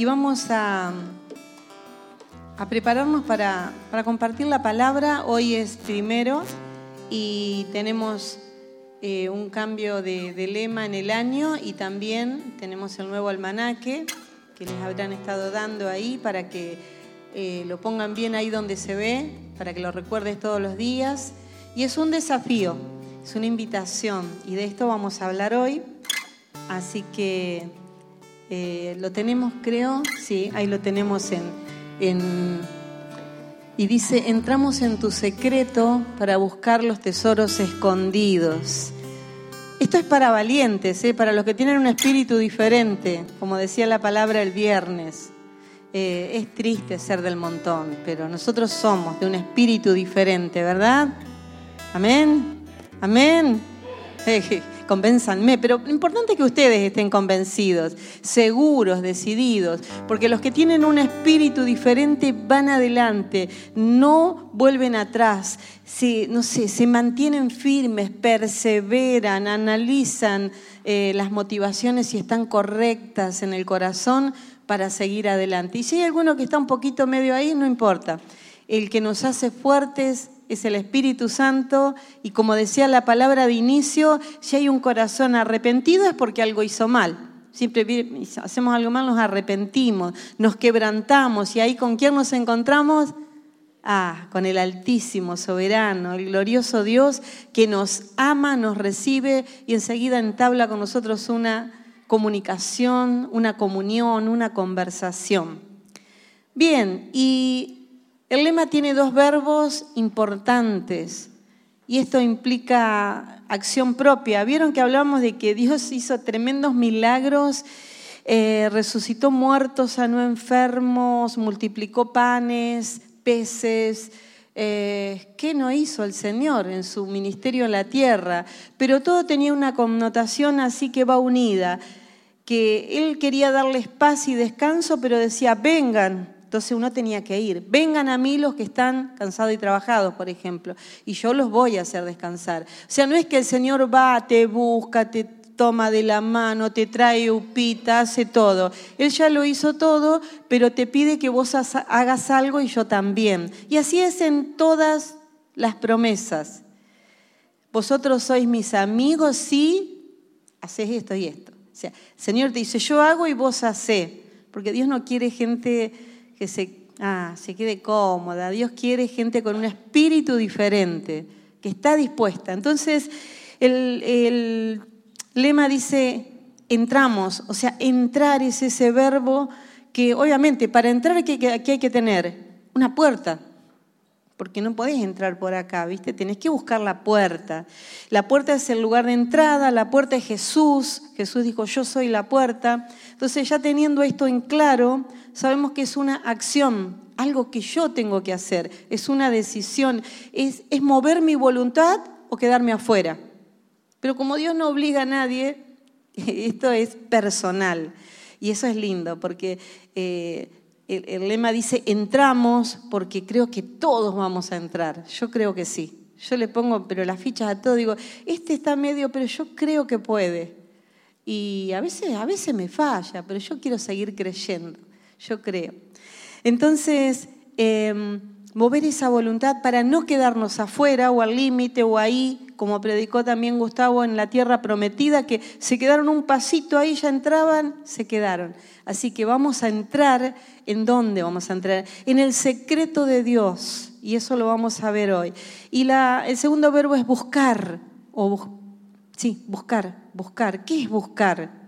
y vamos a, a prepararnos para, para, compartir la palabra. Hoy es primero y tenemos eh, un cambio de, de, lema en el año y también tenemos el nuevo almanaque que les habrán estado dando ahí para que eh, lo pongan bien ahí donde se ve, para que lo recuerdes todos los días. Y es un desafío, es una invitación y de esto vamos a hablar hoy. Así que eh, lo tenemos, creo, sí, ahí lo tenemos en, Y dice, entramos en tu secreto para buscar los tesoros escondidos. Esto es para valientes, ¿eh? para los que tienen un espíritu diferente, como decía la palabra el viernes. Eh, es triste ser del montón, pero nosotros somos de un espíritu diferente, ¿verdad? Amén. Amén. convénzanme, pero lo importante es que ustedes estén convencidos, seguros, decididos, porque los que tienen un espíritu diferente van adelante, no vuelven atrás, se, no sé, se mantienen firmes, perseveran, analizan eh, las motivaciones si están correctas en el corazón para seguir adelante. Y si hay alguno que está un poquito medio ahí, no importa. El que nos hace fuertes es el Espíritu Santo y como decía la palabra de inicio, si hay un corazón arrepentido es porque algo hizo mal. Siempre hacemos algo mal, nos arrepentimos, nos quebrantamos y ahí con quién nos encontramos? Ah, con el Altísimo, soberano, el glorioso Dios que nos ama, nos recibe y enseguida entabla con nosotros una comunicación, una comunión, una conversación. Bien, y el lema tiene dos verbos importantes y esto implica acción propia. Vieron que hablamos de que Dios hizo tremendos milagros, eh, resucitó muertos, sanó enfermos, multiplicó panes, peces. Eh, ¿Qué no hizo el Señor en su ministerio en la tierra? Pero todo tenía una connotación así que va unida, que Él quería darles paz y descanso, pero decía, vengan, entonces uno tenía que ir. Vengan a mí los que están cansados y trabajados, por ejemplo, y yo los voy a hacer descansar. O sea, no es que el Señor va, te busca, te toma de la mano, te trae upita, hace todo. Él ya lo hizo todo, pero te pide que vos hagas algo y yo también. Y así es en todas las promesas. Vosotros sois mis amigos si haces esto y esto. O sea, el Señor te dice, yo hago y vos hacés, porque Dios no quiere gente que se, ah, se quede cómoda. Dios quiere gente con un espíritu diferente, que está dispuesta. Entonces, el, lema dice, entramos, o sea, entrar es ese verbo que obviamente para entrar aquí hay que tener una puerta, porque no podés entrar por acá, ¿viste? Tenés que buscar la puerta. La puerta es el lugar de entrada, la puerta es Jesús. Jesús dijo, yo soy la puerta. Entonces ya teniendo esto en claro, sabemos que es una acción, algo que yo tengo que hacer, es una decisión, es, mover mi voluntad o quedarme afuera. Pero como Dios no obliga a nadie, esto es personal. Y eso es lindo, porque... Eh, el, lema dice, entramos porque creo que todos vamos a entrar. Yo creo que sí. Yo le pongo, pero las fichas a todo, digo, este está medio, pero yo creo que puede. Y a veces, a veces me falla, pero yo quiero seguir creyendo. Yo creo. Entonces, em, mover esa voluntad para no quedarnos afuera o al límite o ahí, como predicó también Gustavo en la tierra prometida, que se quedaron un pasito ahí, ya entraban, se quedaron. Así que vamos a entrar, ¿en dónde vamos a entrar? En el secreto de Dios, y eso lo vamos a ver hoy. Y la, el segundo verbo es buscar, o sí, buscar, buscar. ¿Qué es buscar?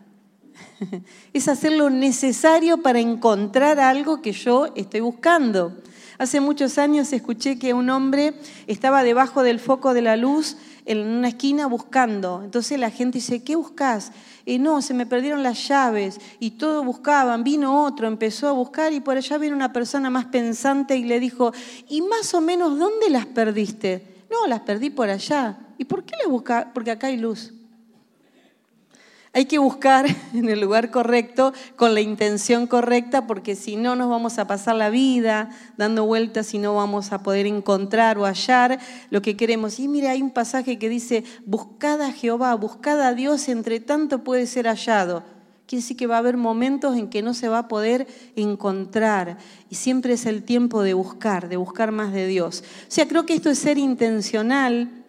es hacer lo necesario para encontrar algo que yo estoy buscando. Hace muchos años escuché que un hombre estaba debajo del foco de la luz en una esquina buscando. Entonces la gente dice, ¿qué buscas? Y no, se me perdieron las llaves y todo buscaban. Vino otro, empezó a buscar y por allá vino una persona más pensante y le dijo, ¿y más o menos dónde las perdiste? No, las perdí por allá. ¿Y por qué las buscas? Porque acá hay luz. Hay que buscar en el lugar correcto, con la intención correcta, porque si no nos vamos a pasar la vida dando vueltas y no vamos a poder encontrar o hallar lo que queremos. Y mire, hay un pasaje que dice, buscad a Jehová, buscad a Dios, entre tanto puede ser hallado. quiere decir que va a haber momentos en que no se va a poder encontrar y siempre es el tiempo de buscar, de buscar más de Dios. O sea, creo que esto es ser intencional,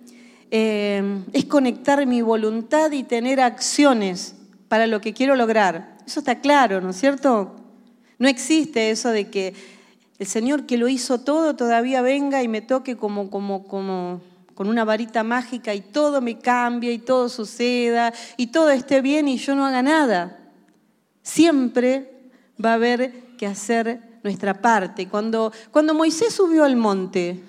eh, es conectar mi voluntad y tener acciones para lo que quiero lograr. Eso está claro, ¿no es cierto? No existe eso de que el Señor que lo hizo todo todavía venga y me toque como, como, como con una varita mágica y todo me cambia y todo suceda y todo esté bien y yo no haga nada. Siempre va a haber que hacer nuestra parte. Cuando, cuando Moisés subió al monte,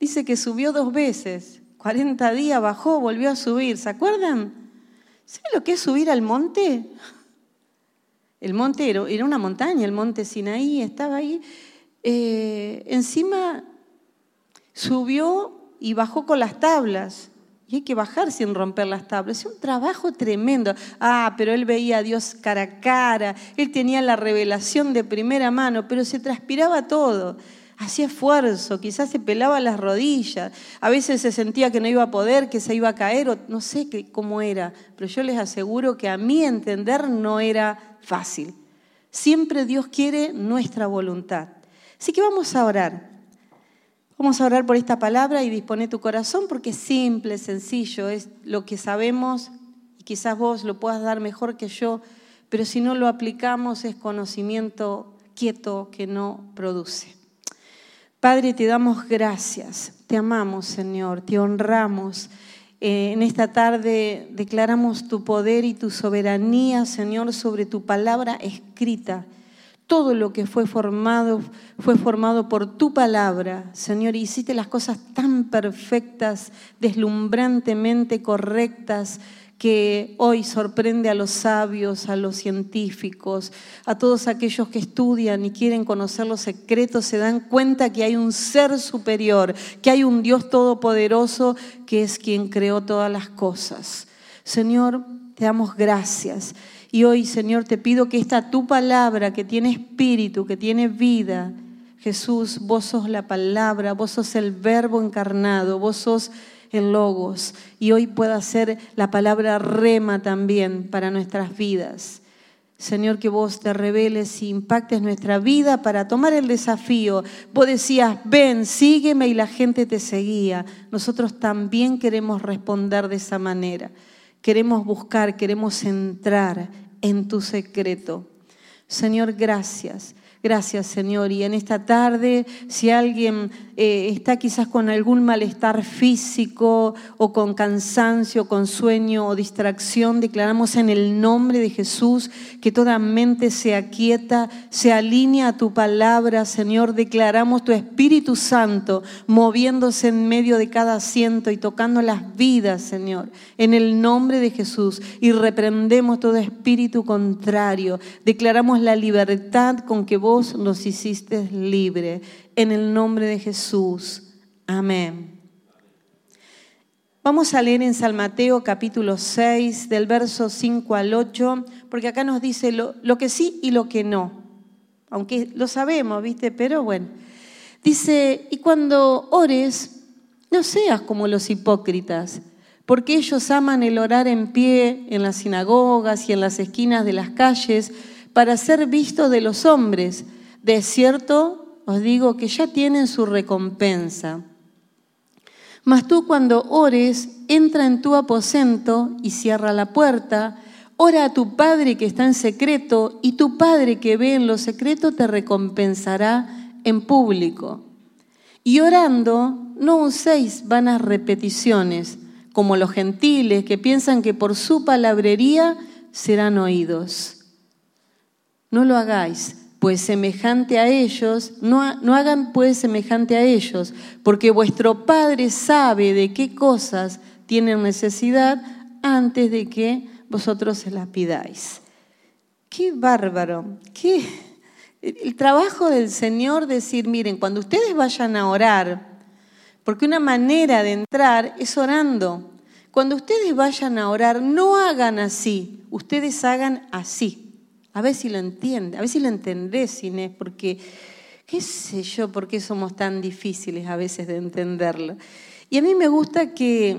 dice que subió dos veces, 40 días bajó, volvió a subir, ¿se acuerdan? ¿Saben lo que es subir al monte? El monte era, una montaña, el monte Sinaí estaba ahí. Eh, encima subió y bajó con las tablas. Y hay que bajar sin romper las tablas. Es un trabajo tremendo. Ah, pero él veía a Dios cara a cara. Él tenía la revelación de primera mano, pero se transpiraba todo. Hacía esfuerzo, quizás se pelaba las rodillas. A veces se sentía que no iba a poder, que se iba a caer, o no sé cómo era. Pero yo les aseguro que a mí entender no era fácil. Siempre Dios quiere nuestra voluntad. Así que vamos a orar. Vamos a orar por esta palabra y dispone tu corazón porque es simple, sencillo, es lo que sabemos y quizás vos lo puedas dar mejor que yo, pero si no lo aplicamos es conocimiento quieto que no produce. Padre, te damos gracias, te amamos Señor, te honramos. Eh, en esta tarde declaramos tu poder y tu soberanía, Señor, sobre tu palabra escrita. Todo lo que fue formado fue formado por tu palabra, Señor, y hiciste las cosas tan perfectas, deslumbrantemente correctas, que hoy sorprende a los sabios, a los científicos, a todos aquellos que estudian y quieren conocer los secretos, se dan cuenta que hay un ser superior, que hay un Dios todopoderoso que es quien creó todas las cosas. Señor, te damos gracias. Y hoy, Señor, te pido que esta tu palabra, que tiene espíritu, que tiene vida, Jesús, vos sos la palabra, vos sos el verbo encarnado, vos sos el logos. Y hoy pueda ser la palabra rema también para nuestras vidas. Señor, que vos te reveles y impactes nuestra vida para tomar el desafío. Vos decías, ven, sígueme y la gente te seguía. Nosotros también queremos responder de esa manera. Queremos buscar, queremos entrar en tu secreto. Señor, gracias. Gracias, Señor. Y en esta tarde, si alguien eh, está quizás con algún malestar físico o con cansancio, con sueño o distracción, declaramos en el nombre de Jesús que toda mente se aquieta, se alinea a tu palabra, Señor. Declaramos tu Espíritu Santo moviéndose en medio de cada asiento y tocando las vidas, Señor, en el nombre de Jesús. Y reprendemos todo espíritu contrario. Declaramos la libertad con que vos vos nos hiciste libre. En el nombre de Jesús. Amén. Vamos a leer en San Mateo capítulo 6, del verso 5 al 8, porque acá nos dice lo, lo que sí y lo que no. Aunque lo sabemos, ¿viste? Pero bueno. Dice, y cuando ores, no seas como los hipócritas, porque ellos aman el orar en pie en las sinagogas y en las esquinas de las calles para ser visto de los hombres. De cierto os digo que ya tienen su recompensa. Mas tú cuando ores, entra en tu aposento y cierra la puerta, ora a tu Padre que está en secreto, y tu Padre que ve en lo secreto te recompensará en público. Y orando, no uséis vanas repeticiones, como los gentiles que piensan que por su palabrería serán oídos. No lo hagáis, pues semejante a ellos, no, no, hagan pues semejante a ellos, porque vuestro Padre sabe de qué cosas tienen necesidad antes de que vosotros se las pidáis. Qué bárbaro, qué el trabajo del Señor decir, miren, cuando ustedes vayan a orar, porque una manera de entrar es orando. Cuando ustedes vayan a orar, no hagan así, ustedes hagan así. A ver si lo entiende, a ver si lo entendés, Inés, porque qué sé yo por qué somos tan difíciles a veces de entenderlo. Y a mí me gusta que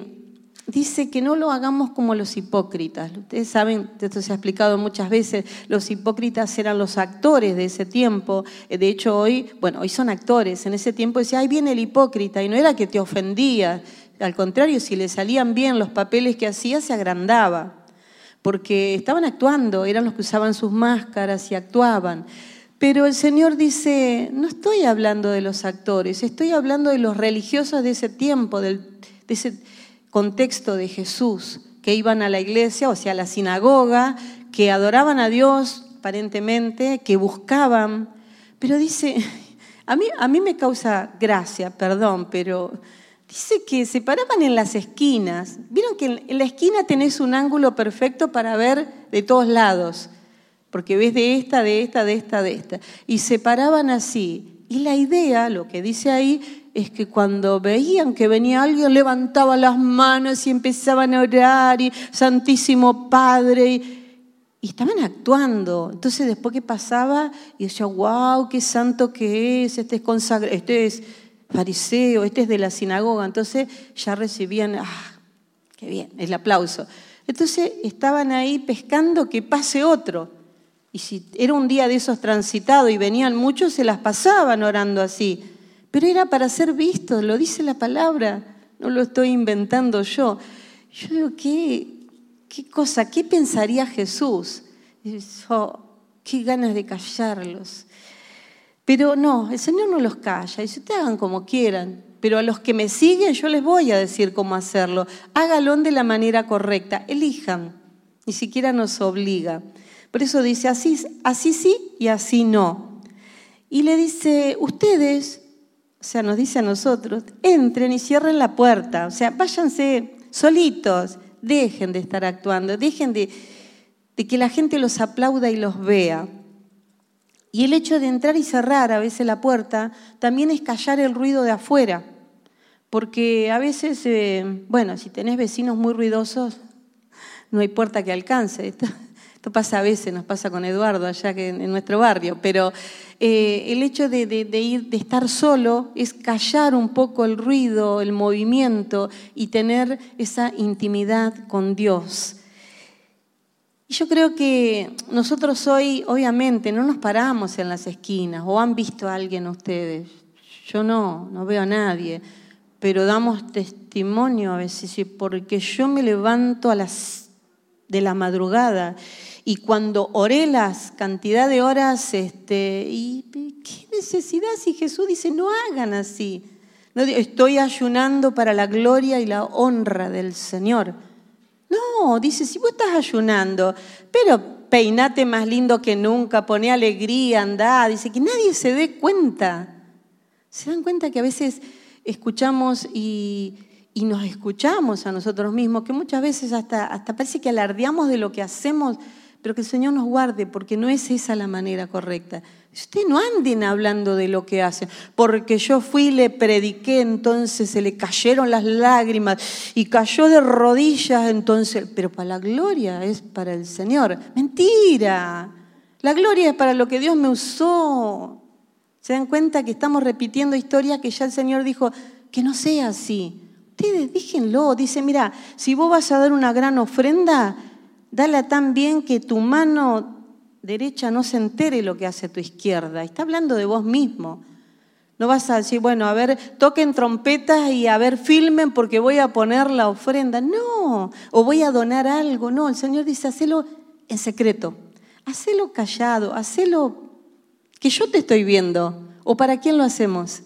dice que no lo hagamos como los hipócritas. Ustedes saben, esto se ha explicado muchas veces, los hipócritas eran los actores de ese tiempo. De hecho, hoy, bueno, hoy son actores. En ese tiempo decía, ahí viene el hipócrita, y no era que te ofendía. Al contrario, si le salían bien los papeles que hacía, se agrandaba. Porque estaban actuando, eran los que usaban sus máscaras y actuaban. Pero el Señor dice, no estoy hablando de los actores, estoy hablando de los religiosos de ese tiempo, de ese contexto de Jesús, que iban a la iglesia, o sea, a la sinagoga, que adoraban a Dios aparentemente, que buscaban. Pero dice, a mí, a mí me causa gracia, perdón, pero dice que se paraban en las esquinas. Vieron que en la esquina tenés un ángulo perfecto para ver de todos lados, porque ves de esta, de esta, de esta, de esta. Y se paraban así. Y la idea, lo que dice ahí, es que cuando veían que venía alguien levantaban las manos y empezaban a orar y Santísimo Padre y, estaban actuando. Entonces después que pasaba y decía, wow, qué santo que es, este es consagrado, este es fariseo, este es de la sinagoga. Entonces ya recibían, ah, qué bien, el aplauso. Entonces estaban ahí pescando que pase otro. Y si era un día de esos transitados y venían muchos, se las pasaban orando así pero era para ser visto, lo dice la palabra, no lo estoy inventando yo. Yo digo, ¿qué, qué cosa? ¿Qué pensaría Jesús? Oh, qué ganas de callarlos. Pero no, el Señor no los calla, dice, ustedes hagan como quieran, pero a los que me siguen yo les voy a decir cómo hacerlo. Hágalo de la manera correcta, elijan, ni siquiera nos obliga. Por eso dice, así, así sí y así no. Y le dice, ustedes o sea, nos dice a nosotros, entren y cierren la puerta, o sea, váyanse solitos, dejen de estar actuando, dejen de, que la gente los aplauda y los vea. Y el hecho de entrar y cerrar a veces la puerta también es callar el ruido de afuera, porque a veces, eh, bueno, si tenés vecinos muy ruidosos, no hay puerta que alcance. Esto pasa a veces, nos pasa con Eduardo allá que en, nuestro barrio, pero eh, el hecho de, ir, de estar solo es callar un poco el ruido, el movimiento y tener esa intimidad con Dios. Y yo creo que nosotros hoy, obviamente, no nos paramos en las esquinas, o han visto a alguien ustedes. Yo no, no veo a nadie, pero damos testimonio a veces, porque yo me levanto a las de la madrugada y cuando oré las cantidad de horas, este, y qué necesidad si Jesús dice, no hagan así. Estoy ayunando para la gloria y la honra del Señor. No, dice, si vos estás ayunando, pero peinate más lindo que nunca, pone alegría, anda, dice que nadie se dé cuenta. ¿Se dan cuenta que a veces escuchamos y, y nos escuchamos a nosotros mismos, que muchas veces hasta, hasta parece que alardeamos de lo que hacemos pero que el Señor nos guarde, porque no es esa la manera correcta. Usted no anden hablando de lo que hacen, porque yo fui y le prediqué, entonces se le cayeron las lágrimas y cayó de rodillas, entonces, pero para la gloria es para el Señor. Mentira, la gloria es para lo que Dios me usó. ¿Se dan cuenta que estamos repitiendo historias que ya el Señor dijo que no sea así? Ustedes díjenlo, dice, mira, si vos vas a dar una gran ofrenda, dala tan bien que tu mano derecha no se entere lo que hace tu izquierda. Está hablando de vos mismo. No vas a decir, bueno, a ver, toquen trompetas y a ver, filmen porque voy a poner la ofrenda. No, o voy a donar algo. No, el Señor dice, hacelo en secreto. Hacelo callado, hacelo que yo te estoy viendo. ¿O para quién lo hacemos?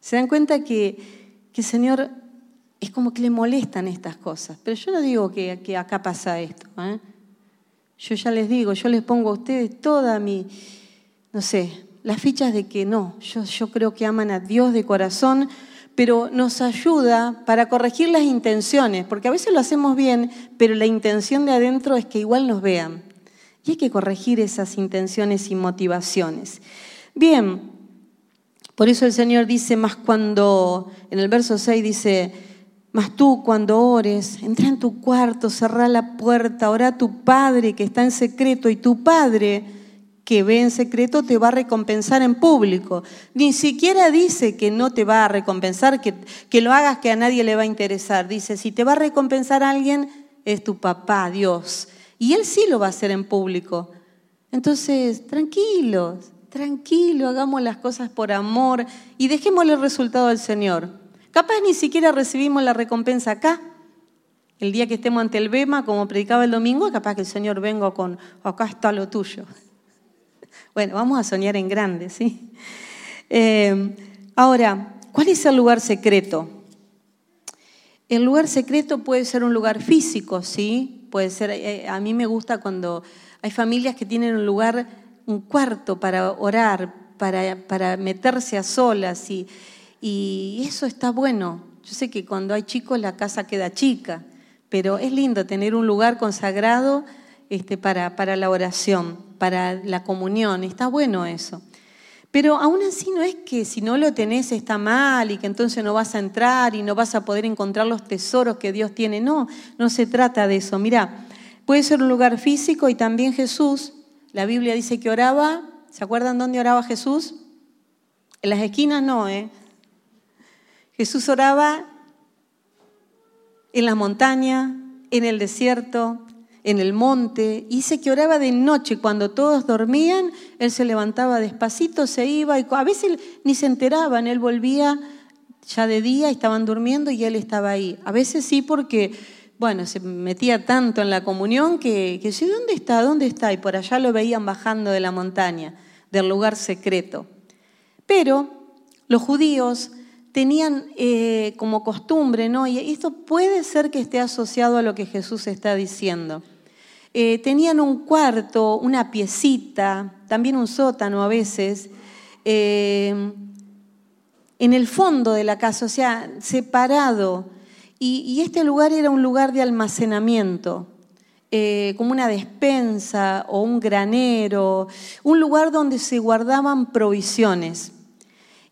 ¿Se dan cuenta que, que el Señor es como que le molestan estas cosas. Pero yo no digo que, acá pasa esto. ¿eh? Yo ya les digo, yo les pongo a ustedes toda mi, no sé, las fichas de que no, yo, yo creo que aman a Dios de corazón, pero nos ayuda para corregir las intenciones, porque a veces lo hacemos bien, pero la intención de adentro es que igual nos vean. Y hay que corregir esas intenciones y motivaciones. Bien, por eso el Señor dice más cuando, en el verso 6 dice, mas tú cuando ores, entra en tu cuarto, cerrá la puerta, ora a tu Padre que está en secreto y tu Padre que ve en secreto te va a recompensar en público. Ni siquiera dice que no te va a recompensar, que, que lo hagas que a nadie le va a interesar. Dice, si te va a recompensar a alguien, es tu papá, Dios. Y Él sí lo va a hacer en público. Entonces, tranquilos, tranquilo, hagamos las cosas por amor y dejémosle el resultado al Señor. Capaz ni siquiera recibimos la recompensa acá. El día que estemos ante el Bema, como predicaba el domingo, capaz que el Señor venga con, acá está lo tuyo. Bueno, vamos a soñar en grande, ¿sí? Eh, ahora, ¿cuál es el lugar secreto? El lugar secreto puede ser un lugar físico, ¿sí? Puede ser, eh, a mí me gusta cuando hay familias que tienen un lugar, un cuarto para orar, para, para meterse a solas y, y eso está bueno. Yo sé que cuando hay chicos la casa queda chica, pero es lindo tener un lugar consagrado este, para, para la oración, para la comunión. Está bueno eso. Pero aún así no es que si no lo tenés está mal y que entonces no vas a entrar y no vas a poder encontrar los tesoros que Dios tiene. No, no se trata de eso. Mira, puede ser un lugar físico y también Jesús, la Biblia dice que oraba, ¿se acuerdan dónde oraba Jesús? En las esquinas no, ¿eh? Jesús oraba en la montaña, en el desierto, en el monte. Dice que oraba de noche cuando todos dormían, él se levantaba despacito, se iba y a veces ni se enteraban, él volvía ya de día, estaban durmiendo y él estaba ahí. A veces sí porque, bueno, se metía tanto en la comunión que, que ¿dónde está? ¿Dónde está? Y por allá lo veían bajando de la montaña, del lugar secreto. Pero los judíos tenían eh, como costumbre, ¿no? Y esto puede ser que esté asociado a lo que Jesús está diciendo. Eh, tenían un cuarto, una piecita, también un sótano a veces, eh, en el fondo de la casa, o sea, separado. Y, este lugar era un lugar de almacenamiento, como una despensa o un granero, un lugar donde se guardaban provisiones.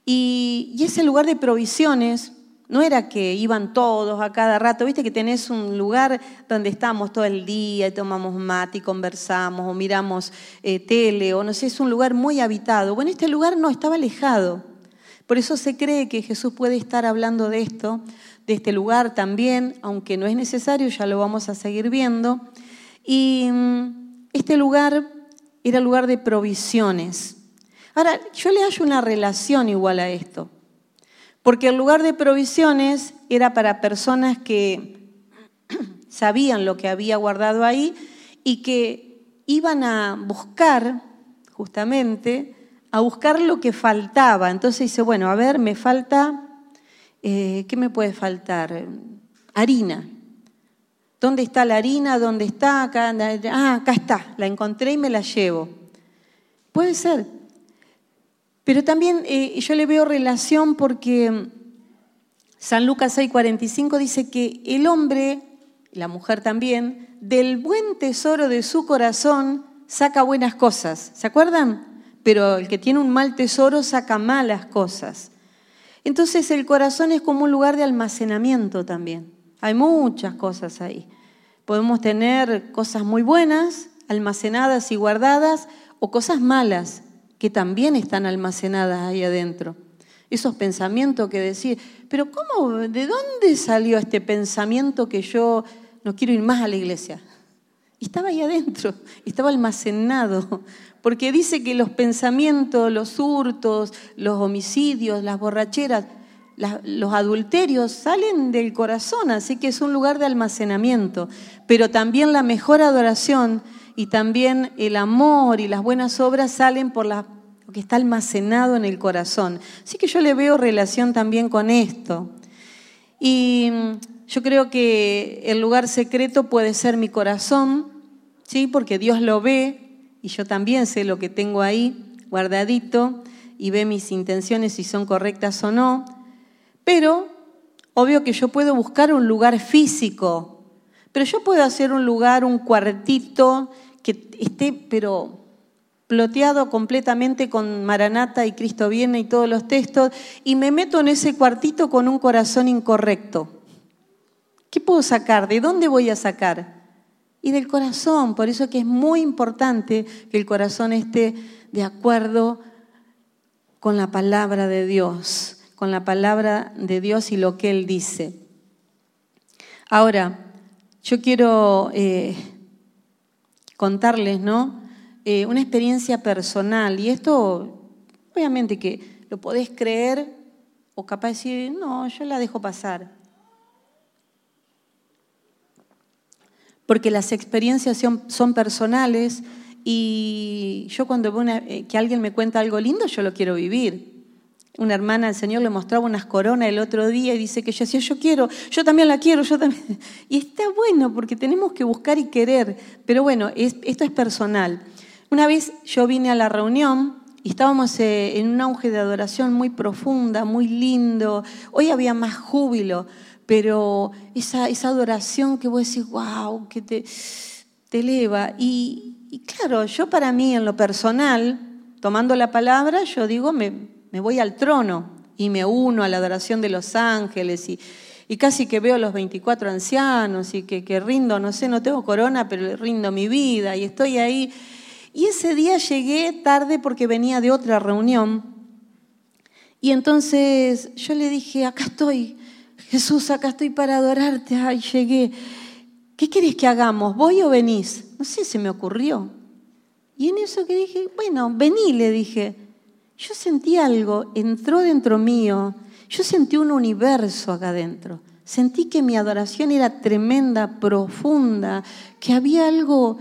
Y, ese lugar de provisiones no era que iban todos a cada rato, viste que tenés un lugar donde estamos todo el día y tomamos mate y conversamos o miramos eh, tele o no sé, es un lugar muy habitado. Bueno, este lugar no estaba alejado. Por eso se cree que Jesús puede estar hablando de esto, de este lugar también, aunque no es necesario, ya lo vamos a seguir viendo. Y mm, este lugar era lugar de provisiones. Ahora, yo le hallo una relación igual a esto, porque el lugar de provisiones era para personas que sabían lo que había guardado ahí y que iban a buscar, justamente, a buscar lo que faltaba. Entonces dice, bueno, a ver, me falta, eh, ¿qué me puede faltar? Harina. ¿Dónde está la harina? ¿Dónde está? Ah, acá está, la encontré y me la llevo. Puede ser, pero también eh, yo le veo relación porque San Lucas 6:45 dice que el hombre, la mujer también, del buen tesoro de su corazón saca buenas cosas. ¿Se acuerdan? Pero el que tiene un mal tesoro saca malas cosas. Entonces el corazón es como un lugar de almacenamiento también. Hay muchas cosas ahí. Podemos tener cosas muy buenas, almacenadas y guardadas, o cosas malas que también están almacenadas ahí adentro. Esos pensamientos que decir, pero ¿cómo, de dónde salió este pensamiento que yo no quiero ir más a la iglesia? Estaba ahí adentro, estaba almacenado, porque dice que los pensamientos, los hurtos, los homicidios, las borracheras, los adulterios salen del corazón, así que es un lugar de almacenamiento. Pero también la mejor adoración y también el amor y las buenas obras salen por lo que está almacenado en el corazón. Así que yo le veo relación también con esto. Y mm, yo creo que el lugar secreto puede ser mi corazón, ¿sí? porque Dios lo ve y yo también sé lo que tengo ahí guardadito y ve mis intenciones si son correctas o no. Pero obvio que yo puedo buscar un lugar físico, pero yo puedo hacer un lugar, un cuartito que esté, pero ploteado completamente con Maranata y Cristo viene y todos los textos, y me meto en ese cuartito con un corazón incorrecto. ¿Qué puedo sacar? ¿De dónde voy a sacar? y del corazón. Por eso que es muy importante que el corazón esté de acuerdo con la palabra de Dios, con la palabra de Dios y lo que Él dice. Ahora, yo quiero eh, contarles, ¿no? Eh, una experiencia personal, y esto, obviamente que lo podés creer o capaz de decir, no, yo la dejo pasar. Porque las experiencias son, personales y yo cuando veo eh, que alguien me cuenta algo lindo, yo lo quiero vivir. Una hermana, el Señor le mostraba unas coronas el otro día y dice que yo decía, yo quiero, yo también la quiero, yo también. Y está bueno porque tenemos que buscar y querer. Pero bueno, esto es personal. Una vez yo vine a la reunión y estábamos eh, en un auge de adoración muy profunda, muy lindo. Hoy había más júbilo, pero esa, esa adoración que vos decís, wow, que te, te eleva. Y, y claro, yo para mí en lo personal, tomando la palabra, yo digo, me, me voy al trono y me uno a la adoración de los ángeles y, casi que veo a los 24 ancianos y que, que, rindo, no sé, no tengo corona, pero rindo mi vida y estoy ahí. Y ese día llegué tarde porque venía de otra reunión. Y entonces yo le dije, acá estoy, Jesús, acá estoy para adorarte. Ay, llegué. ¿Qué querés que hagamos? ¿Voy o venís? No sé, se me ocurrió. Y en eso que dije, bueno, vení, le dije. Yo sentí algo, entró dentro mío, yo sentí un universo acá adentro. Sentí que mi adoración era tremenda, profunda, que había algo,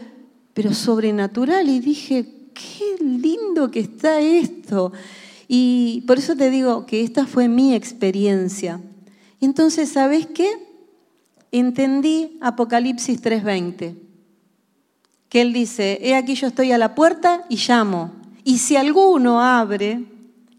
pero sobrenatural, y dije, qué lindo que está esto. Y por eso te digo que esta fue mi experiencia. Entonces, ¿sabes qué? Entendí Apocalipsis 3:20, que él dice, he aquí yo estoy a la puerta y llamo. Y si alguno abre,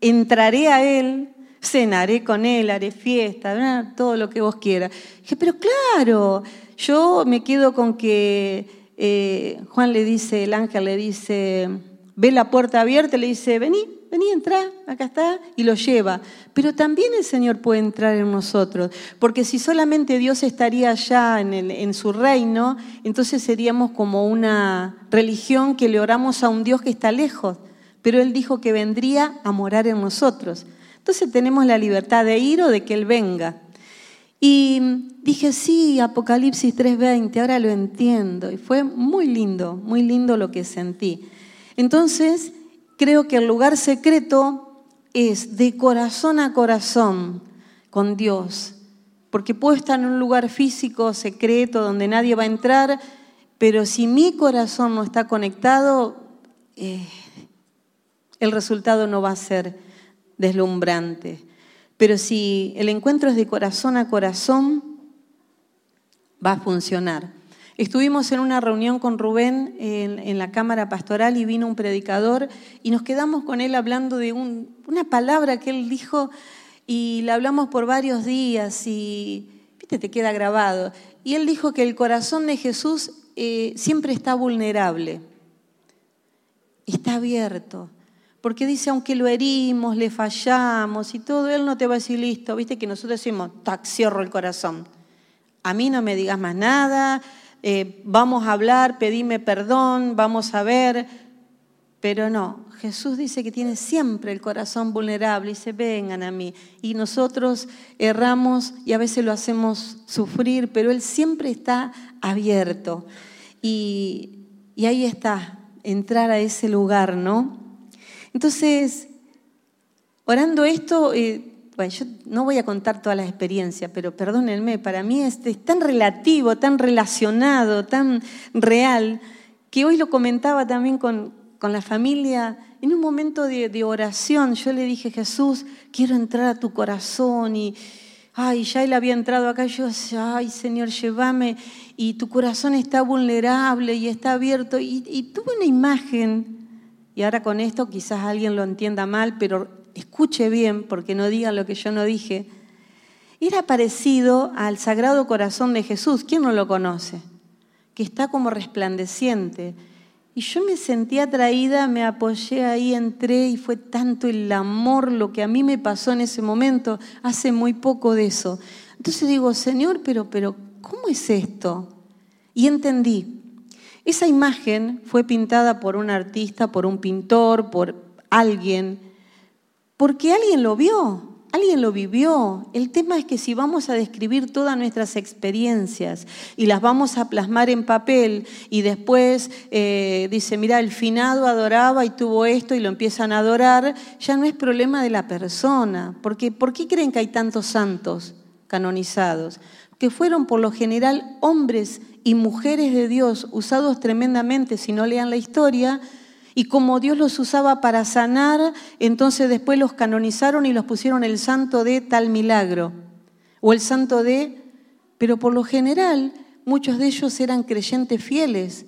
entraré a él, cenaré con él, haré fiesta, todo lo que vos quieras. Dije, pero claro, yo me quedo con que eh, Juan le dice, el ángel le dice, ve la puerta abierta, le dice, vení, vení, entra, acá está, y lo lleva. Pero también el Señor puede entrar en nosotros, porque si solamente Dios estaría allá en, en su reino, entonces seríamos como una religión que le oramos a un Dios que está lejos pero Él dijo que vendría a morar en nosotros. Entonces tenemos la libertad de ir o de que Él venga. Y dije, sí, Apocalipsis 3:20, ahora lo entiendo. Y fue muy lindo, muy lindo lo que sentí. Entonces, creo que el lugar secreto es de corazón a corazón con Dios. Porque puedo estar en un lugar físico, secreto, donde nadie va a entrar, pero si mi corazón no está conectado, eh, el resultado no va a ser deslumbrante. Pero si el encuentro es de corazón a corazón, va a funcionar. Estuvimos en una reunión con Rubén en, la Cámara Pastoral y vino un predicador y nos quedamos con él hablando de una palabra que él dijo y la hablamos por varios días y, viste, te queda grabado. Y él dijo que el corazón de Jesús eh, siempre está vulnerable, está abierto. Porque dice, aunque lo herimos, le fallamos y todo, Él no te va a decir listo. Viste que nosotros decimos, tac, cierro el corazón. A mí no me digas más nada, eh, vamos a hablar, pedime perdón, vamos a ver. Pero no, Jesús dice que tiene siempre el corazón vulnerable y dice, vengan a mí. Y nosotros erramos y a veces lo hacemos sufrir, pero Él siempre está abierto. Y, y ahí está, entrar a ese lugar, ¿no? Entonces, orando esto, eh, bueno, yo no voy a contar toda la experiencia, pero perdónenme, para mí es tan relativo, tan relacionado, tan real, que hoy lo comentaba también con, la familia. En un momento de, oración, yo le dije, Jesús, quiero entrar a tu corazón y, ay, ya él había entrado acá, yo decía, ay, Señor, llévame, y tu corazón está vulnerable y está abierto. y tuve una imagen y ahora con esto quizás alguien lo entienda mal, pero escuche bien porque no digan lo que yo no dije. Era parecido al Sagrado Corazón de Jesús. ¿Quién no lo conoce? Que está como resplandeciente. Y yo me sentí atraída, me apoyé ahí, entré y fue tanto el amor lo que a mí me pasó en ese momento, hace muy poco de eso. Entonces digo, Señor, pero, pero, ¿cómo es esto? Y entendí, Esa imagen fue pintada por un artista, por un pintor, por alguien, porque alguien lo vio, alguien lo vivió. El tema es que si vamos a describir todas nuestras experiencias y las vamos a plasmar en papel y después eh, dice, mira, el finado adoraba y tuvo esto y lo empiezan a adorar, ya no es problema de la persona. Porque, ¿Por qué creen que hay tantos santos canonizados? Que fueron por lo general hombres y mujeres de Dios usados tremendamente, si no lean la historia, y como Dios los usaba para sanar, entonces después los canonizaron y los pusieron el santo de tal milagro, o el santo de, pero por lo general muchos de ellos eran creyentes fieles,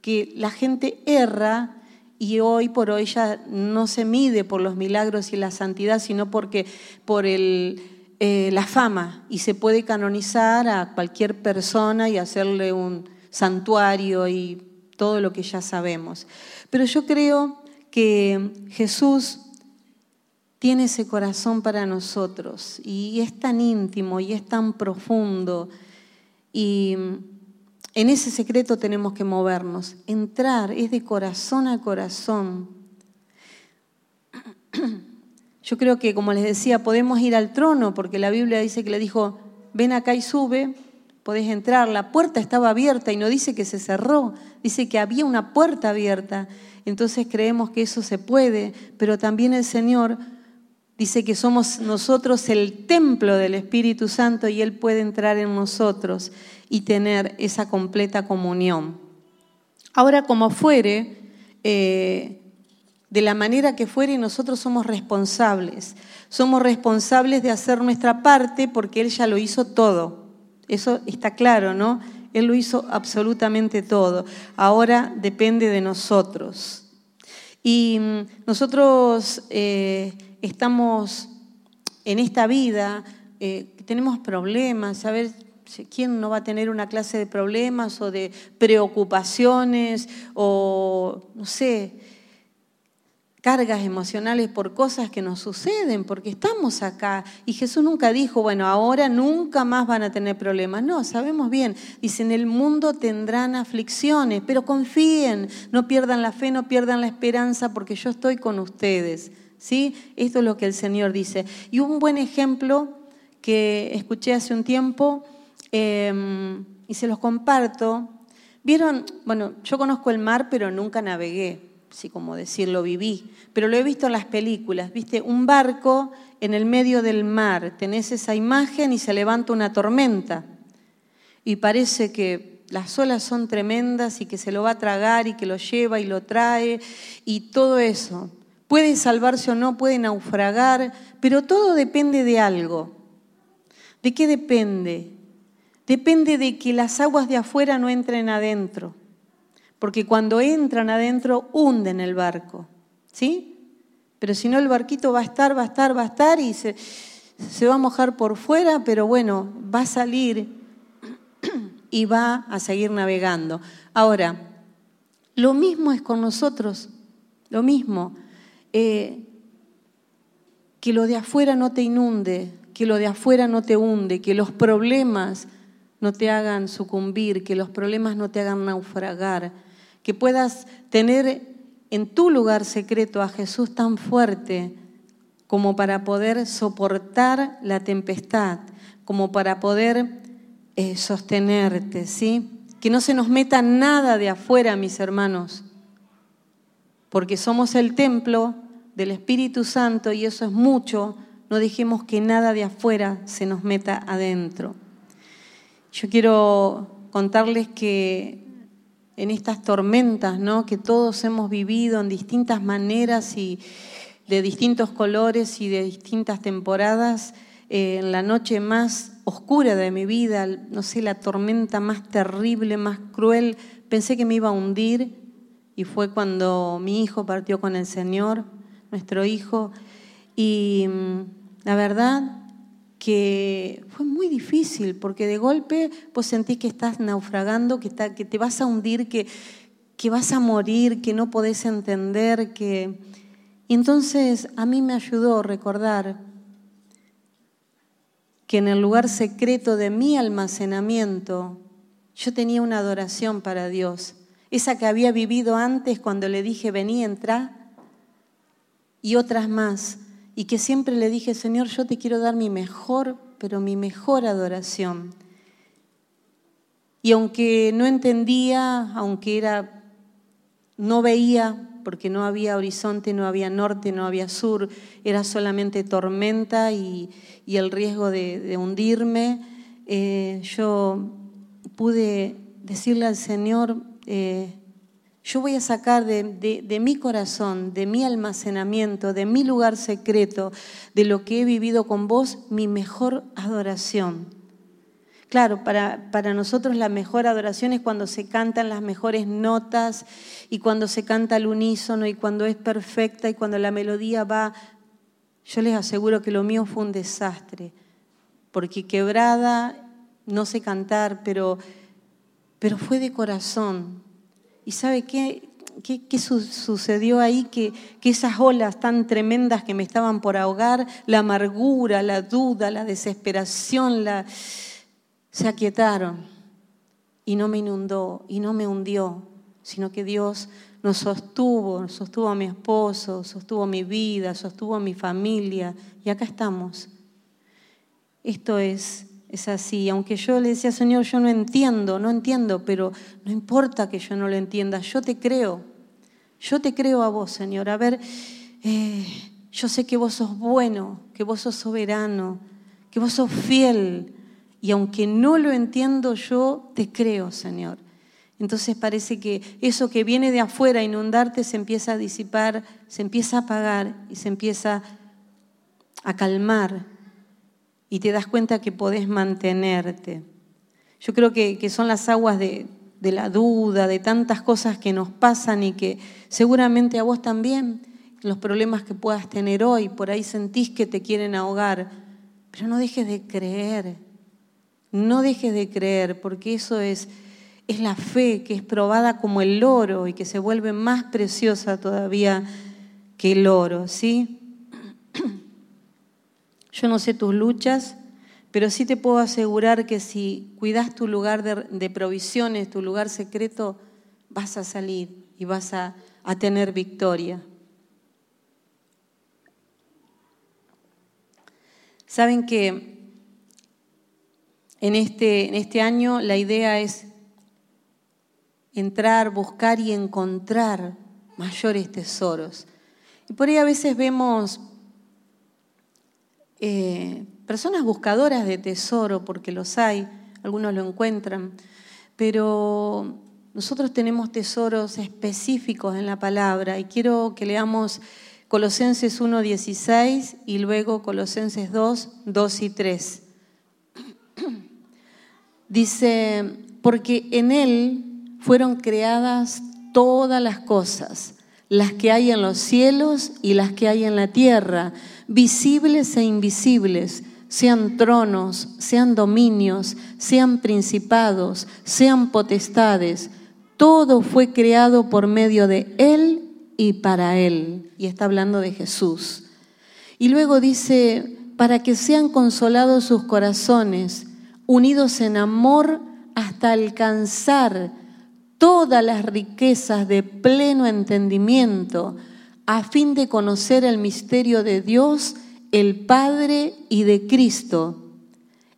que la gente erra y hoy por hoy ya no se mide por los milagros y la santidad, sino porque por el eh, la fama y se puede canonizar a cualquier persona y hacerle un santuario y todo lo que ya sabemos. Pero yo creo que Jesús tiene ese corazón para nosotros y es tan íntimo y es tan profundo y en ese secreto tenemos que movernos, entrar, es de corazón a corazón. Yo creo que, como les decía, podemos ir al trono, porque la Biblia dice que le dijo, ven acá y sube, podés entrar. La puerta estaba abierta y no dice que se cerró, dice que había una puerta abierta. Entonces creemos que eso se puede, pero también el Señor dice que somos nosotros el templo del Espíritu Santo y Él puede entrar en nosotros y tener esa completa comunión. Ahora, como fuere, eh, de la manera que fuere nosotros somos responsables. Somos responsables de hacer nuestra parte porque Él ya lo hizo todo. Eso está claro, ¿no? Él lo hizo absolutamente todo. Ahora depende de nosotros. Y mm, nosotros eh, estamos en esta vida, eh, tenemos problemas, a ver, ¿quién no va a tener una clase de problemas o de preocupaciones o, no sé, cargas emocionales por cosas que nos suceden, porque estamos acá. Y Jesús nunca dijo, bueno, ahora nunca más van a tener problemas. No, sabemos bien. Dice, en el mundo tendrán aflicciones, pero confíen, no pierdan la fe, no pierdan la esperanza, porque yo estoy con ustedes. ¿Sí? Esto es lo que el Señor dice. Y un buen ejemplo que escuché hace un tiempo em, y se los comparto. Vieron, bueno, yo conozco el mar, pero nunca navegué sí como decirlo, viví, pero lo he visto en las películas, viste, un barco en el medio del mar, tenés esa imagen y se levanta una tormenta y parece que las olas son tremendas y que se lo va a tragar y que lo lleva y lo trae y todo eso. Puede salvarse o no, puede naufragar, pero todo depende de algo. ¿De qué depende? Depende de que las aguas de afuera no entren adentro porque cuando entran adentro hunden el barco, ¿sí? Pero si no el barquito va a estar, va a estar, va a estar y se, se va a mojar por fuera, pero bueno, va a salir y va a seguir navegando. Ahora, lo mismo es con nosotros, lo mismo. Eh, que lo de afuera no te inunde, que lo de afuera no te hunde, que los problemas no te hagan sucumbir, que los problemas no te hagan naufragar que puedas tener en tu lugar secreto a Jesús tan fuerte como para poder soportar la tempestad, como para poder eh, sostenerte, ¿sí? Que no se nos meta nada de afuera, mis hermanos, porque somos el templo del Espíritu Santo y eso es mucho, no dejemos que nada de afuera se nos meta adentro. Yo quiero contarles que en estas tormentas ¿no? que todos hemos vivido en distintas maneras y de distintos colores y de distintas temporadas, eh, en la noche más oscura de mi vida, no sé, la tormenta más terrible, más cruel, pensé que me iba a hundir y fue cuando mi hijo partió con el Señor, nuestro hijo, y mm, la verdad que fue muy difícil, porque de golpe vos sentís que estás naufragando, que, que te vas a hundir, que, que vas a morir, que no podés entender, que... Y entonces a mí me ayudó recordar que en el lugar secreto de mi almacenamiento yo tenía una adoración para Dios. esa que había vivido antes cuando le dije, vení, entra, y otras más, y que siempre le dije, Señor, yo te quiero dar mi mejor, pero mi mejor adoración. Y aunque no entendía, aunque era, no veía, porque no había horizonte, no había norte, no había sur, era solamente tormenta y, el riesgo de, hundirme, eh, yo pude decirle al Señor, eh, yo voy a sacar de, mi corazón, de mi almacenamiento, de mi lugar secreto, de lo que he vivido con vos, mi mejor adoración. Claro, para, para, nosotros la mejor adoración es cuando se cantan las mejores notas y cuando se canta al unísono y cuando es perfecta y cuando la melodía va. Yo les aseguro que lo mío fue un desastre, porque quebrada, no sé cantar, pero, pero fue de corazón, ¿Y sabe qué, qué, sucedió ahí? Que, que esas olas tan tremendas que me estaban por ahogar, la amargura, la duda, la desesperación, se aquietaron y no me inundó y no me hundió, sino que Dios nos sostuvo, sostuvo a mi esposo, sostuvo mi vida, sostuvo a mi familia y acá estamos. Esto es es así. Aunque yo le decía, Señor, yo no entiendo, no entiendo, pero no importa que yo no lo entienda, yo te creo. Yo te creo a vos, Señor. A ver, eh, yo sé que vos sos bueno, que vos sos soberano, que vos sos fiel. Y aunque no lo entiendo, yo te creo, Señor. Entonces parece que eso que viene de afuera a inundarte se empieza a disipar, se empieza a apagar y se empieza a calmar y te das cuenta que podés mantenerte. Yo creo que, son las aguas de, de la duda, de tantas cosas que nos pasan y que seguramente a vos también, los problemas que puedas tener hoy, por ahí sentís que te quieren ahogar, pero no dejes de creer, no dejes de creer, porque eso es, es la fe que es probada como el oro y que se vuelve más preciosa todavía que el oro, ¿sí? Yo no sé tus luchas, pero sí te puedo asegurar que si cuidas tu lugar de, provisiones, tu lugar secreto, vas a salir y vas a, tener victoria. Saben que en este, en este año la idea es entrar, buscar y encontrar mayores tesoros. Y por ahí a veces vemos eh, personas buscadoras de tesoro, porque los hay, algunos lo encuentran, pero nosotros tenemos tesoros específicos en la palabra y quiero que leamos Colosenses 1.16 y luego Colosenses 2, 2 y 3. Dice, porque en Él fueron creadas todas las cosas, las que hay en los cielos y las que hay en la tierra visibles e invisibles, sean tronos, sean dominios, sean principados, sean potestades. Todo fue creado por medio de Él y para Él. Y está hablando de Jesús. Y luego dice, para que sean consolados sus corazones, unidos en amor hasta alcanzar todas las riquezas de pleno entendimiento a fin de conocer el misterio de Dios, el Padre y de Cristo,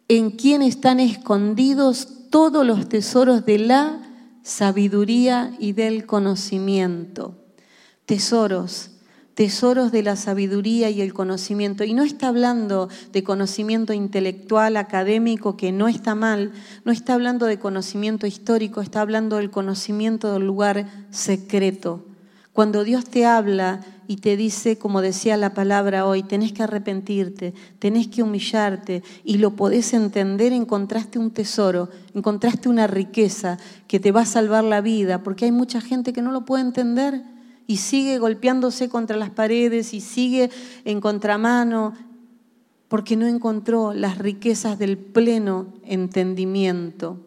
en quien están escondidos todos los tesoros de la sabiduría y del conocimiento. Tesoros, tesoros de la sabiduría y el conocimiento. Y no está hablando de conocimiento intelectual, académico, que no está mal, no está hablando de conocimiento histórico, está hablando del conocimiento del lugar secreto cuando Dios te habla y te dice, como decía la palabra hoy, tenés que arrepentirte, tenés que humillarte y lo podés entender, encontraste un tesoro, encontraste una riqueza que te va a salvar la vida, porque hay mucha gente que no lo puede entender y sigue golpeándose contra las paredes y sigue en contramano porque no encontró las riquezas del pleno entendimiento.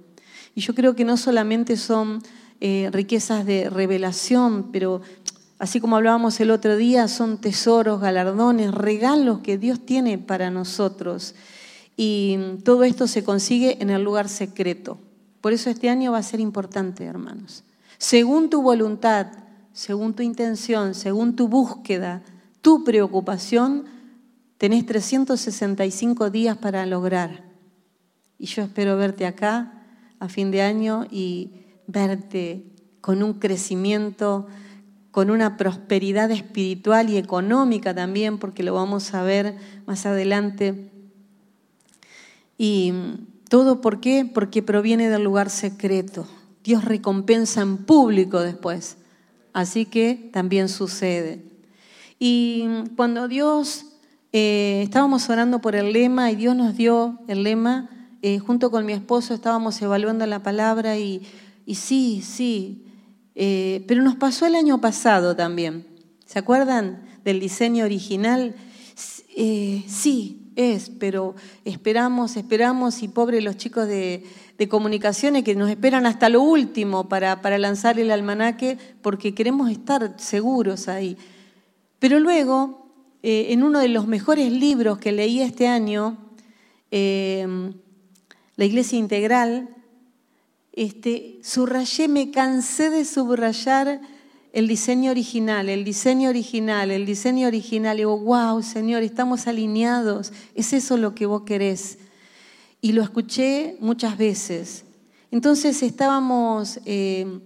Y yo creo que no solamente son eh, riquezas de revelación, pero así como hablábamos el otro día, son tesoros, galardones, regalos que Dios tiene para nosotros. Y todo esto se consigue en el lugar secreto. Por eso este año va a ser importante, hermanos. según tu voluntad, según tu intención, según tu búsqueda, tu preocupación, tenés 365 días para lograr. Y yo espero verte acá a fin de año y verte con un crecimiento, con una prosperidad espiritual y económica también, porque lo vamos a ver más adelante. Y todo por qué? Porque proviene del lugar secreto. Dios recompensa en público después. Así que también sucede. Y cuando Dios, eh, estábamos orando por el lema y Dios nos dio el lema, eh, junto con mi esposo estábamos evaluando la palabra y, sí, sí, eh, pero nos pasó el año pasado también. ¿Se acuerdan del diseño original? sí, es, pero esperamos, esperamos y pobre los chicos de, comunicaciones que nos esperan hasta lo último para, para lanzar el almanaque porque queremos estar seguros ahí. Pero luego, eh, en uno de los mejores libros que leí este año, eh, La Iglesia Integral, este, subrayé, me cansé de subrayar el diseño original, el diseño original, el diseño original. Y digo, wow, Señor, estamos alineados. Es eso lo que vos querés. Y lo escuché muchas veces. Entonces estábamos, eh,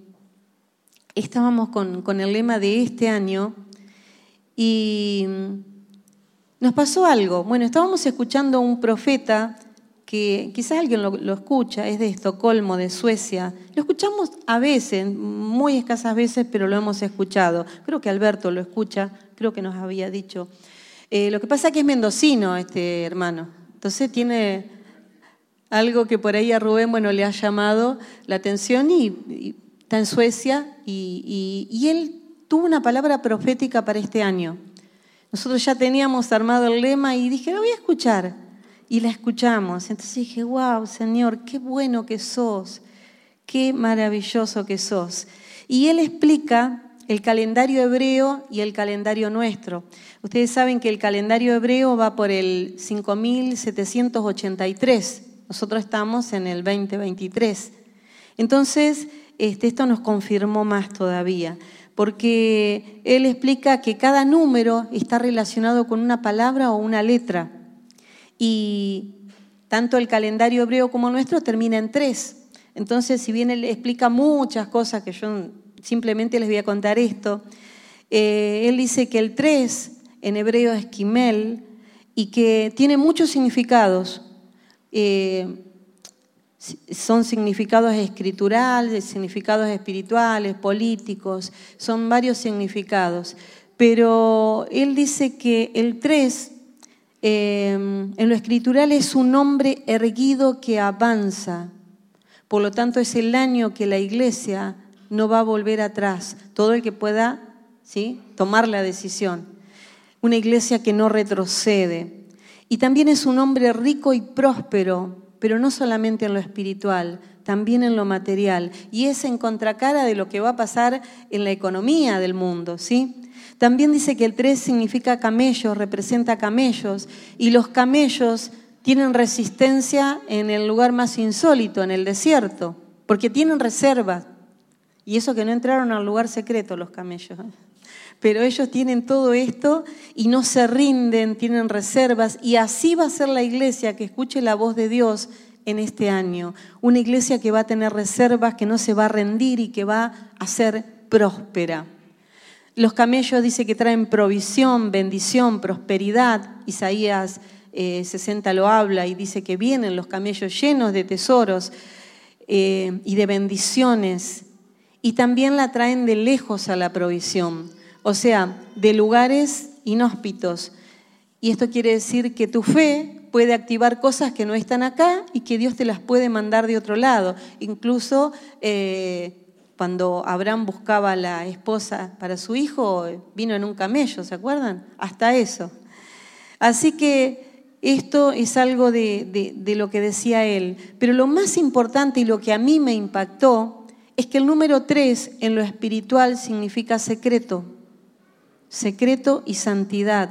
estábamos con, con el lema de este año y nos pasó algo. Bueno, estábamos escuchando un profeta que quizás alguien lo, escucha, es de Estocolmo, de Suecia. Lo escuchamos a veces, muy escasas veces, pero lo hemos escuchado. Creo que Alberto lo escucha, creo que nos había dicho. Eh, lo que pasa es que es mendocino este hermano. Entonces tiene algo que por ahí a Rubén bueno, le ha llamado la atención y, está en Suecia y él tuvo una palabra profética para este año. Nosotros ya teníamos armado el lema y dije, lo voy a escuchar. Y la escuchamos. Entonces dije, wow, Señor, qué bueno que sos, qué maravilloso que sos. Y él explica el calendario hebreo y el calendario nuestro. Ustedes saben que el calendario hebreo va por el 5783. Nosotros estamos en el 2023. Entonces, este, esto nos confirmó más todavía porque él explica que cada número está relacionado con una palabra o una letra. Y tanto el calendario hebreo como nuestro termina en tres. Entonces, si bien él explica muchas cosas que yo simplemente les voy a contar esto, eh, él dice que el tres en hebreo es quimel y que tiene muchos significados. Eh, son significados escriturales, significados espirituales, políticos, son varios significados. Pero él dice que el 3 em, en lo escritural es un hombre erguido que avanza. Por lo tanto, es el año que la iglesia no va a volver atrás. Todo el que pueda ¿sí? tomar la decisión. Una iglesia que no retrocede. Y también es un hombre rico y próspero pero no solamente en lo espiritual, también en lo material. Y es en contracara de lo que va a pasar en la economía del mundo, ¿sí? También dice que el 3 significa camellos, representa camellos, y los camellos tienen resistencia en el lugar más insólito, en el desierto, porque tienen reservas. Y eso que no entraron al lugar secreto los camellos. pero ellos tienen todo esto y no se rinden, tienen reservas y así va a ser la iglesia que escuche la voz de Dios en este año. Una iglesia que va a tener reservas, que no se va a rendir y que va a ser próspera. Los camellos dice que traen provisión, bendición, prosperidad. Isaías 60 eh, lo habla y dice que vienen los camellos llenos de tesoros eh, y de bendiciones. Y también la traen de lejos a la provisión o sea, de lugares inhóspitos. Y esto quiere decir que tu fe puede activar cosas que no están acá y que Dios te las puede mandar de otro lado. Incluso eh, cuando Abraham buscaba la esposa para su hijo, vino en un camello, ¿se acuerdan? Hasta eso. Así que esto es algo de, de lo que decía él. Pero lo más importante y lo que a mí me impactó es que el número tres en lo espiritual significa secreto secreto y santidad.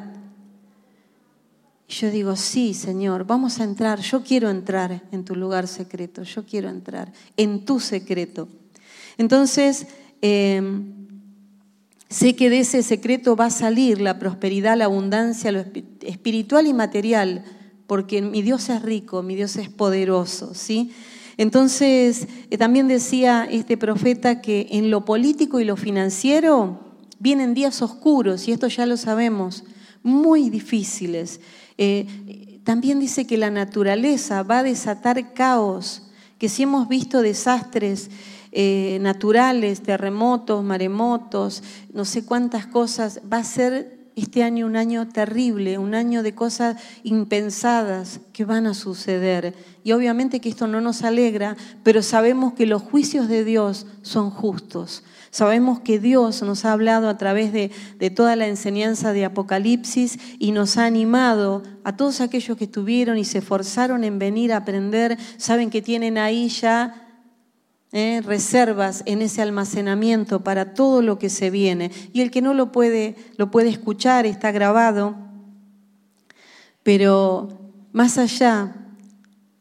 yo digo, sí, Señor, vamos a entrar, yo quiero entrar en tu lugar secreto, yo quiero entrar en tu secreto. Entonces, eh, sé que de ese secreto va a salir la prosperidad, la abundancia, lo espiritual y material, porque mi Dios es rico, mi Dios es poderoso, ¿sí? Entonces, eh, también decía este profeta que en lo político y lo financiero vienen días oscuros, y esto ya lo sabemos, muy difíciles. Eh, también dice que la naturaleza va a desatar caos, que si hemos visto desastres eh, naturales, terremotos, maremotos, no sé cuántas cosas, va a ser este año un año terrible, un año de cosas impensadas que van a suceder. Y obviamente que esto no nos alegra, pero sabemos que los juicios de Dios son justos. Sabemos que Dios nos ha hablado a través de, de, toda la enseñanza de Apocalipsis y nos ha animado a todos aquellos que estuvieron y se esforzaron en venir a aprender. Saben que tienen ahí ya ¿eh? reservas en ese almacenamiento para todo lo que se viene. Y el que no lo puede, lo puede escuchar, está grabado. Pero más allá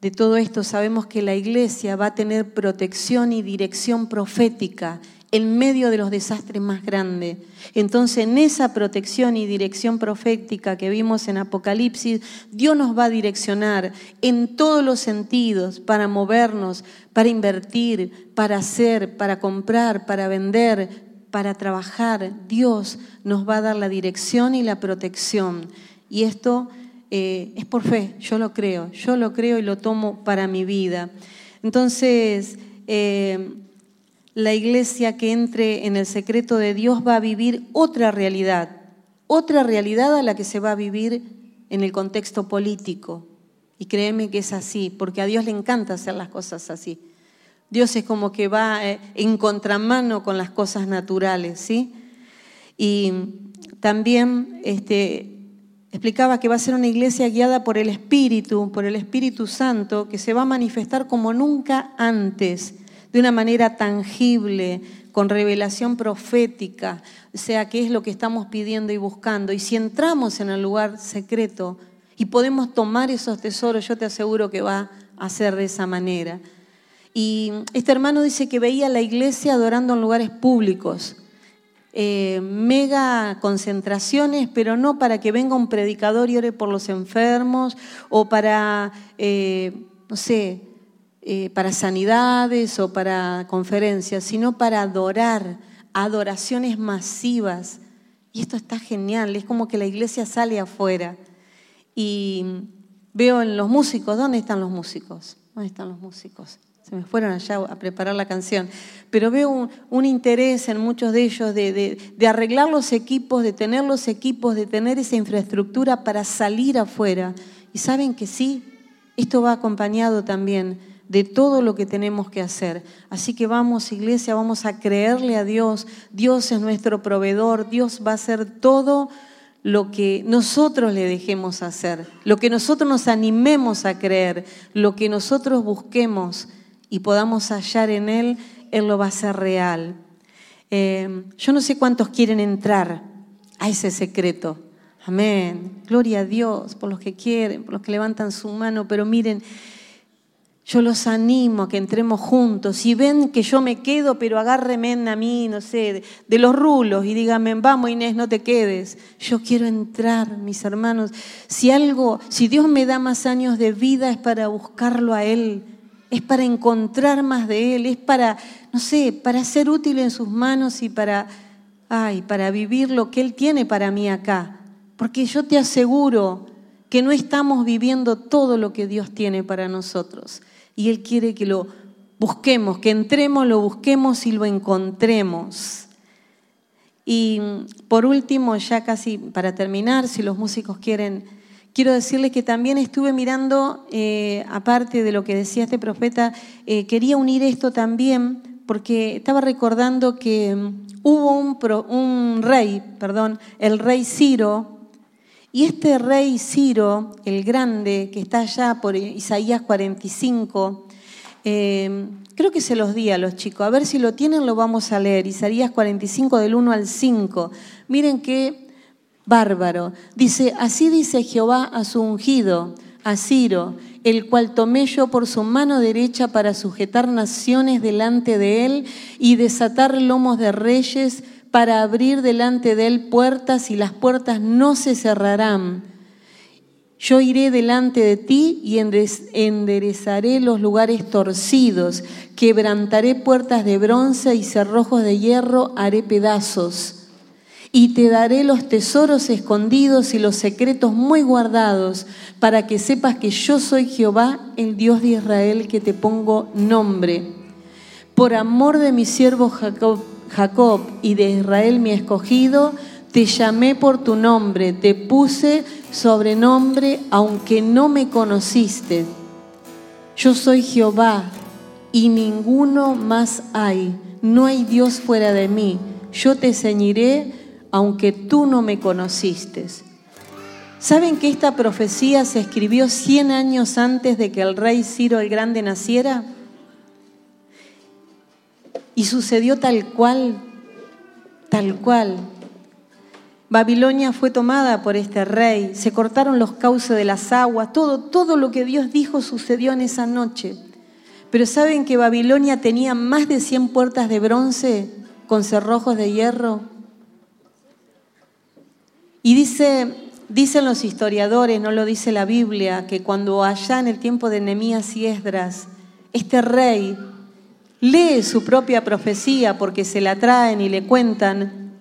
de todo esto, sabemos que la iglesia va a tener protección y dirección profética en medio de los desastres más grandes. Entonces, en esa protección y dirección profética que vimos en Apocalipsis, Dios nos va a direccionar en todos los sentidos para movernos, para invertir, para hacer, para comprar, para vender, para trabajar. Dios nos va a dar la dirección y la protección. Y esto eh, es por fe, yo lo creo, yo lo creo y lo tomo para mi vida. Entonces, eh, la iglesia que entre en el secreto de Dios va a vivir otra realidad, otra realidad a la que se va a vivir en el contexto político. Y créeme que es así, porque a Dios le encanta hacer las cosas así. Dios es como que va eh, en contramano con las cosas naturales, ¿sí? Y también este, explicaba que va a ser una iglesia guiada por el Espíritu, por el Espíritu Santo, que se va a manifestar como nunca antes de una manera tangible, con revelación profética, o sea, qué es lo que estamos pidiendo y buscando. Y si entramos en el lugar secreto y podemos tomar esos tesoros, yo te aseguro que va a ser de esa manera. Y este hermano dice que veía la iglesia adorando en lugares públicos, eh, mega concentraciones, pero no para que venga un predicador y ore por los enfermos o para, eh, no sé, eh, para sanidades o para conferencias, sino para adorar, adoraciones masivas. Y esto está genial, es como que la iglesia sale afuera. Y veo en los músicos, ¿dónde están los músicos? ¿Dónde están los músicos? Se me fueron allá a preparar la canción. Pero veo un, interés en muchos de ellos de, de arreglar los equipos, de tener los equipos, de tener esa infraestructura para salir afuera. Y saben que sí, esto va acompañado también de todo lo que tenemos que hacer. Así que vamos, iglesia, vamos a creerle a Dios. Dios es nuestro proveedor, Dios va a hacer todo lo que nosotros le dejemos hacer, lo que nosotros nos animemos a creer, lo que nosotros busquemos y podamos hallar en Él, Él lo va a hacer real. Eh, yo no sé cuántos quieren entrar a ese secreto. Amén. Gloria a Dios por los que quieren, por los que levantan su mano, pero miren, yo los animo a que entremos juntos. Si ven que yo me quedo, pero agárrenme a mí, no sé, de los rulos y díganme, vamos Inés, no te quedes. Yo quiero entrar, mis hermanos. Si algo, si Dios me da más años de vida es para buscarlo a Él, es para encontrar más de Él, es para, no sé, para ser útil en sus manos y para, ay, para vivir lo que Él tiene para mí acá. Porque yo te aseguro que no estamos viviendo todo lo que Dios tiene para nosotros y Él quiere que lo busquemos, que entremos, lo busquemos y lo encontremos. Y por último, ya casi para terminar, si los músicos quieren, quiero decirles que también estuve mirando, eh, aparte de lo que decía este profeta, eh, quería unir esto también porque estaba recordando que mm, hubo un rey, perdón, el rey Ciro, y este rey Ciro, el grande, que está allá por Isaías 45, eh, creo que se los di a los chicos. A ver si lo tienen, lo vamos a leer. Isaías 45 del 1 al 5. Miren qué bárbaro. Dice, así dice Jehová a su ungido, a Ciro, el cual tomé yo por su mano derecha para sujetar naciones delante de él y desatar lomos de reyes para abrir delante de él puertas y las puertas no se cerrarán. Yo iré delante de ti y enderezaré los lugares torcidos, quebrantaré puertas de bronce y cerrojos de hierro haré pedazos y te daré los tesoros escondidos y los secretos muy guardados, para que sepas que yo soy Jehová, el Dios de Israel, que te pongo nombre. Por amor de mi siervo Jacob, Jacob y de Israel mi escogido, te llamé por tu nombre, te puse sobrenombre, aunque no me conociste. Yo soy Jehová y ninguno más hay, no hay Dios fuera de mí. Yo te ceñiré aunque tú no me conociste. ¿Saben que esta profecía se escribió 100 años antes de que el rey Ciro el Grande naciera? Y sucedió tal cual, tal cual. Babilonia fue tomada por este rey, se cortaron los cauces de las aguas, todo, todo lo que Dios dijo sucedió en esa noche. Pero ¿saben que Babilonia tenía más de 100 puertas de bronce con cerrojos de hierro? Y dice, dicen los historiadores, no lo dice la Biblia, que cuando allá en el tiempo de Nehemías y Esdras, este rey lee su propia profecía porque se la traen y le cuentan,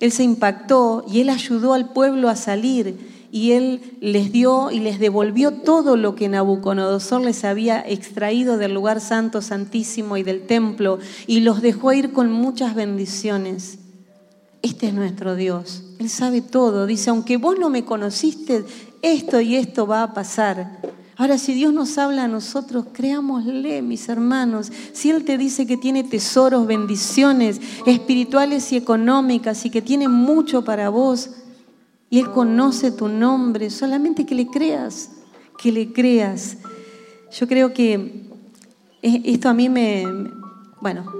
él se impactó y él ayudó al pueblo a salir y él les dio y les devolvió todo lo que Nabucodonosor les había extraído del lugar santo, santísimo y del templo y los dejó ir con muchas bendiciones. Este es nuestro Dios. Él sabe todo. Dice, aunque vos no me conociste, esto y esto va a pasar. Ahora, si Dios nos habla a nosotros, creámosle, mis hermanos. Si Él te dice que tiene tesoros, bendiciones espirituales y económicas y que tiene mucho para vos, y Él conoce tu nombre, solamente que le creas, que le creas. Yo creo que esto a mí me, bueno,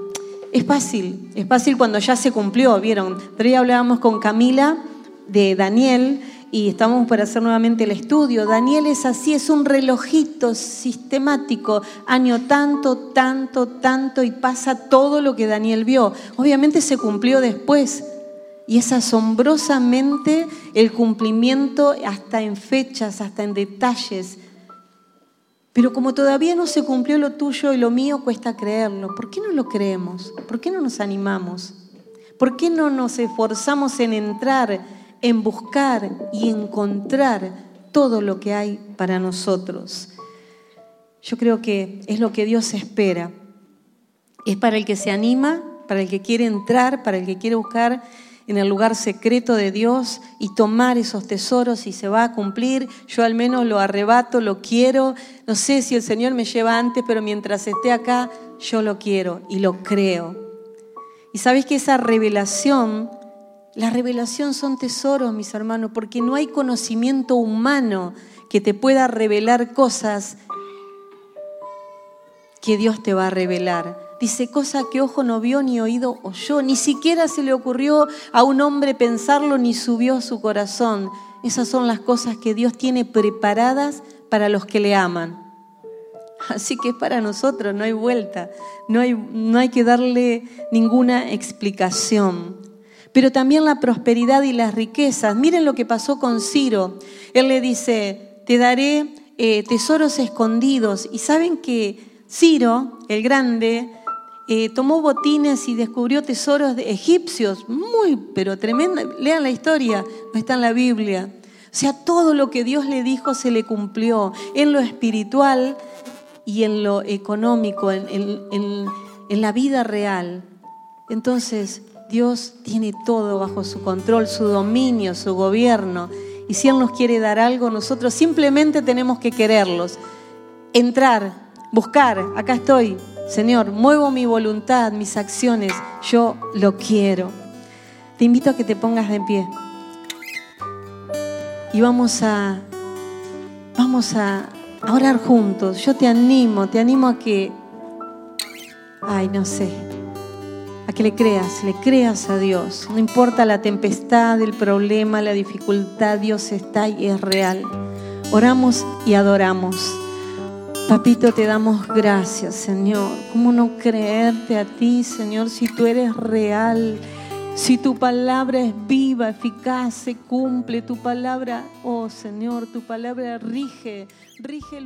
es fácil, es fácil cuando ya se cumplió, ¿vieron? Pero ya hablábamos con Camila de Daniel y estamos para hacer nuevamente el estudio. Daniel es así, es un relojito sistemático, año tanto, tanto, tanto, y pasa todo lo que Daniel vio. Obviamente se cumplió después. Y es asombrosamente el cumplimiento hasta en fechas, hasta en detalles. Pero como todavía no se cumplió lo tuyo y lo mío, cuesta creerlo. ¿Por qué no lo creemos? ¿Por qué no nos animamos? ¿Por qué no nos esforzamos en entrar, en buscar y encontrar todo lo que hay para nosotros? Yo creo que es lo que Dios espera. Es para el que se anima, para el que quiere entrar, para el que quiere buscar en el lugar secreto de Dios y tomar esos tesoros y se va a cumplir. Yo al menos lo arrebato, lo quiero. No sé si el Señor me lleva antes, pero mientras esté acá, yo lo quiero y lo creo. Y sabes que esa revelación, la revelación son tesoros, mis hermanos, porque no hay conocimiento humano que te pueda revelar cosas que Dios te va a revelar. Dice, cosa que ojo no vio ni oído oyó, ni siquiera se le ocurrió a un hombre pensarlo ni subió a su corazón. Esas son las cosas que Dios tiene preparadas para los que le aman. Así que es para nosotros, no hay vuelta, no hay, no hay que darle ninguna explicación. Pero también la prosperidad y las riquezas. Miren lo que pasó con Ciro. Él le dice, te daré eh, tesoros escondidos. Y saben que Ciro, el grande, eh, tomó botines y descubrió tesoros de egipcios, muy, pero tremenda. Lean la historia, no está en la Biblia. O sea, todo lo que Dios le dijo se le cumplió en lo espiritual y en lo económico, en, en la vida real. Entonces, Dios tiene todo bajo su control, su dominio, su gobierno. Y si Él nos quiere dar algo, nosotros simplemente tenemos que quererlos. Entrar, buscar, acá estoy, Señor, muevo mi voluntad, mis acciones, yo lo quiero. Te invito a que te pongas de pie. Y vamos a vamos a, orar juntos. Yo te animo, te animo a que ay, no sé, que le creas, le creas a Dios. No importa la tempestad, el problema, la dificultad, Dios está y es real. oramos y adoramos. Papito, te damos gracias, Señor. ¿Cómo no creerte a ti, Señor, si tú eres real? Si tu palabra es viva, eficaz, se cumple, tu palabra, oh Señor, tu palabra rige, rige el